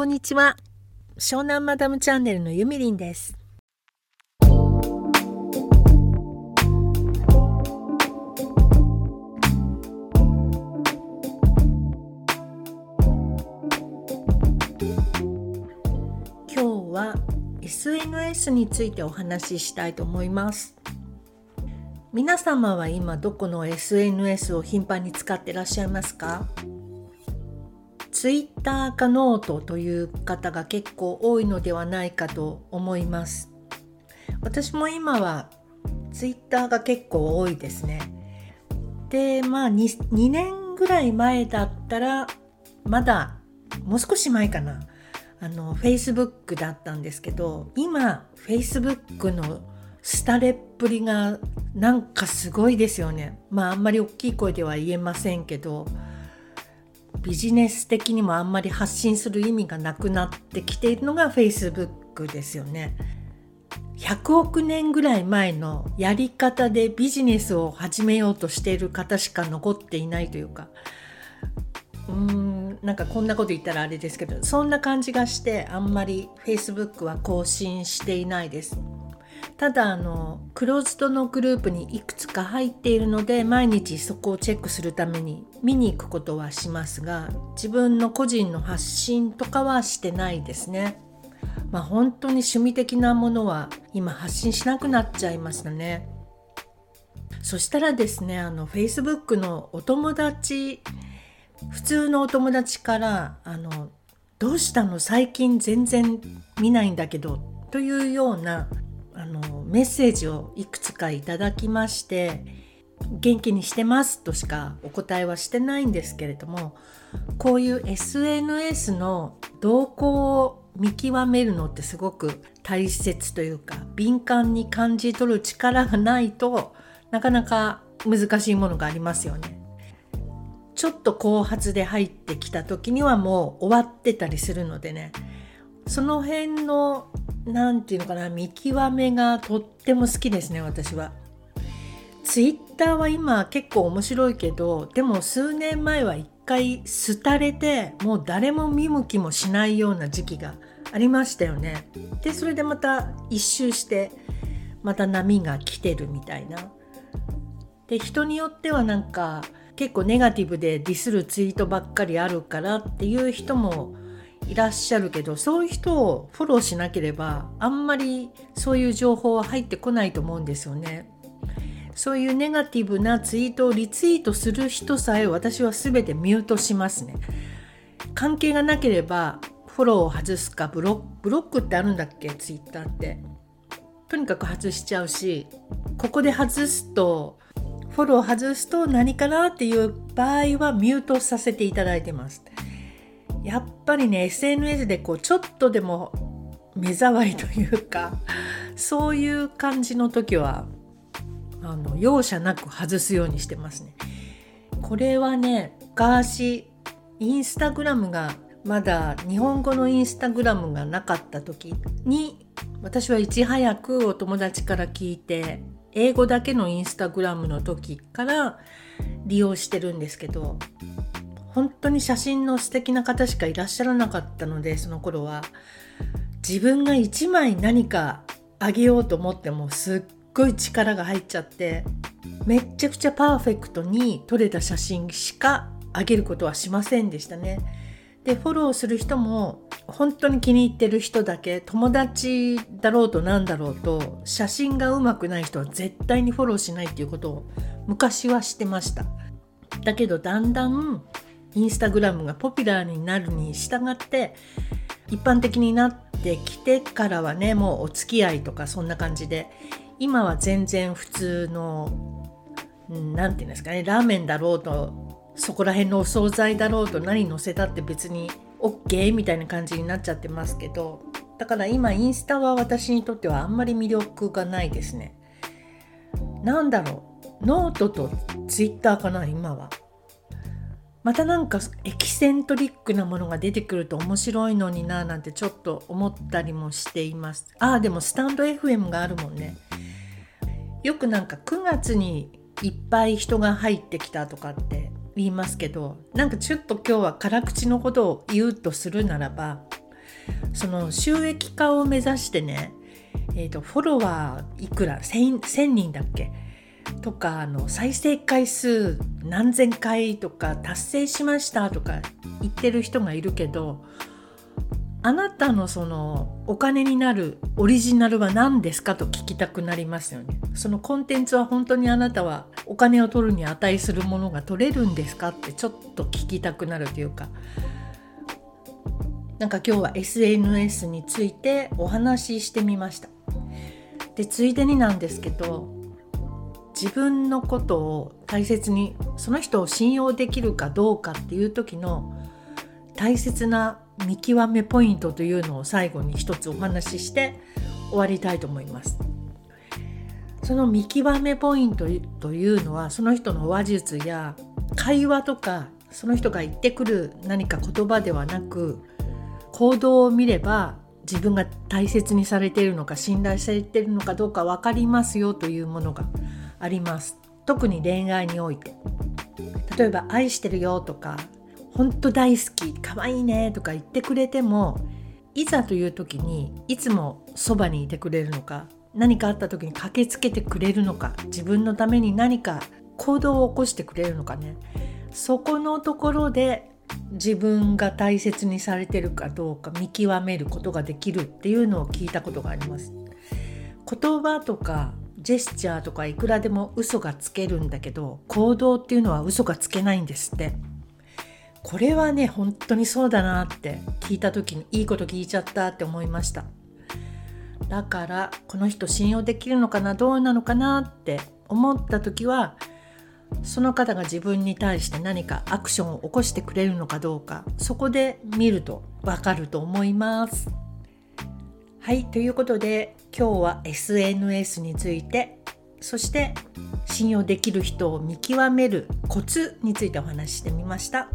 こんにちは。湘南マダムチャンネルのゆみりんです。今日は SNS についてお話ししたいと思います。皆様は今どこの SNS を頻繁に使ってらっしゃいますか？ツイッターかノートという方が結構多いのではないかと思います。私も今はツイッターが結構多いですね。でまあ 2, 2年ぐらい前だったらまだもう少し前かな。あの Facebook だったんですけど今 Facebook の廃れっぷりがなんかすごいですよね。まああんまり大きい声では言えませんけど。ビジネス的にもあんまり発信する意味がなくなってきているのが Facebook ですよね。100億年ぐらい前のやり方でビジネスを始めようとしている方しか残っていないというかうーんなんかこんなこと言ったらあれですけどそんな感じがしてあんまり Facebook は更新していないです。ただあのクローズドのグループにいくつか入っているので毎日そこをチェックするために見に行くことはしますが自分の個人の発信とかはしてないですね。まあ本当に趣味的なものは今発信しなくなっちゃいましたね。そしたらですねあの Facebook のお友達普通のお友達からあの「どうしたの？最近全然見ないんだけど」というようなあのメッセージをいくつかいただきまして元気にしてますとしかお答えはしてないんですけれどもこういう SNS の動向を見極めるのってすごく大切というか敏感に感じ取る力がないとなかなか難しいものがありますよね。ちょっと後発で入ってきた時にはもう終わってたりするのでねその辺の何て言うのかな見極めがとっても好きですね私は。ツイッターは今結構面白いけどでも数年前は一回廃れてもう誰も見向きもしないような時期がありましたよね。でそれでまた一周してまた波が来てるみたいな。で人によってはなんか結構ネガティブでディスるツイートばっかりあるからっていう人もいらっしゃるけどそういう人をフォローしなければあんまりそういう情報は入ってこないと思うんですよね。そういうネガティブなツイートをリツイートする人さえ私は全てミュートしますね。関係がなければフォローを外すかブロブロックってあるんだっけツイッターって。とにかく外しちゃうしここで外すとフォロー外すと何かなっていう場合はミュートさせていただいてます。やっぱりね SNS でこうちょっとでも目障りというかそういう感じの時はあの容赦なく外すようにしてますね。これはね昔インスタグラムがまだ日本語のインスタグラムがなかった時に私はいち早くお友達から聞いて英語だけのインスタグラムの時から利用してるんですけど本当に写真の素敵な方しかいらっしゃらなかったのでその頃は自分が1枚何かあげようと思ってもすっごい力が入っちゃってめっちゃくちゃパーフェクトに撮れた写真しかあげることはしませんでしたね。でフォローする人も本当に気に入ってる人だけ友達だろうとなんだろうと写真がうまくない人は絶対にフォローしないっていうことを昔はしてました。だけどだんだんインスタグラムがポピュラーになるに従って一般的になってきてからはねもうお付き合いとかそんな感じで今は全然普通の何て言うんですかねラーメンだろうとそこら辺のお惣菜だろうと何乗せたって別に OK みたいな感じになっちゃってますけどだから今インスタは私にとってはあんまり魅力がないですね。なんだろう？ノートとツイッターかな今は。またなんかエキセントリックなものが出てくると面白いのにななんてちょっと思ったりもしています。ああでもスタンド FM があるもんね。よくなんか9月にいっぱい人が入ってきたとかって言いますけどなんかちょっと今日は辛口のことを言うとするならばその収益化を目指してね、えーと、フォロワーいくら？1000, 1000人だっけ？とかあの再生回数何千回とか達成しましたとか言ってる人がいるけどあなたのそのお金になるオリジナルは何ですかと聞きたくなりますよね。そのコンテンツは本当にあなたはお金を取るに値するものが取れるんですかってちょっと聞きたくなるというかなんか今日は SNS についてお話ししてみました。でついでになんですけど自分のことを大切にその人を信用できるかどうかっていう時の大切な見極めポイントというのを最後に一つお話しして終わりたいと思います。その見極めポイントというのはその人の話術や会話とかその人が言ってくる何か言葉ではなく行動を見れば自分が大切にされているのか信頼されているのかどうか分かりますよというものがあります。特に恋愛において。例えば「愛してるよ」とか「本当大好き可愛いね」とか言ってくれてもいざという時にいつもそばにいてくれるのか何かあった時に駆けつけてくれるのか自分のために何か行動を起こしてくれるのかね。そこのところで自分が大切にされてるかどうか見極めることができるっていうのを聞いたことがあります。言葉とかジェスチャーとかいくらでも嘘がつけるんだけど行動っていうのは嘘がつけないんですってこれはね本当にそうだなって聞いた時にいいこと聞いちゃったって思いましただからこの人信用できるのかなどうなのかなって思った時はその方が自分に対して何かアクションを起こしてくれるのかどうかそこで見るとわかると思います。はいということで今日は SNS についてそして信用できる人を見極めるコツについてお話ししてみました。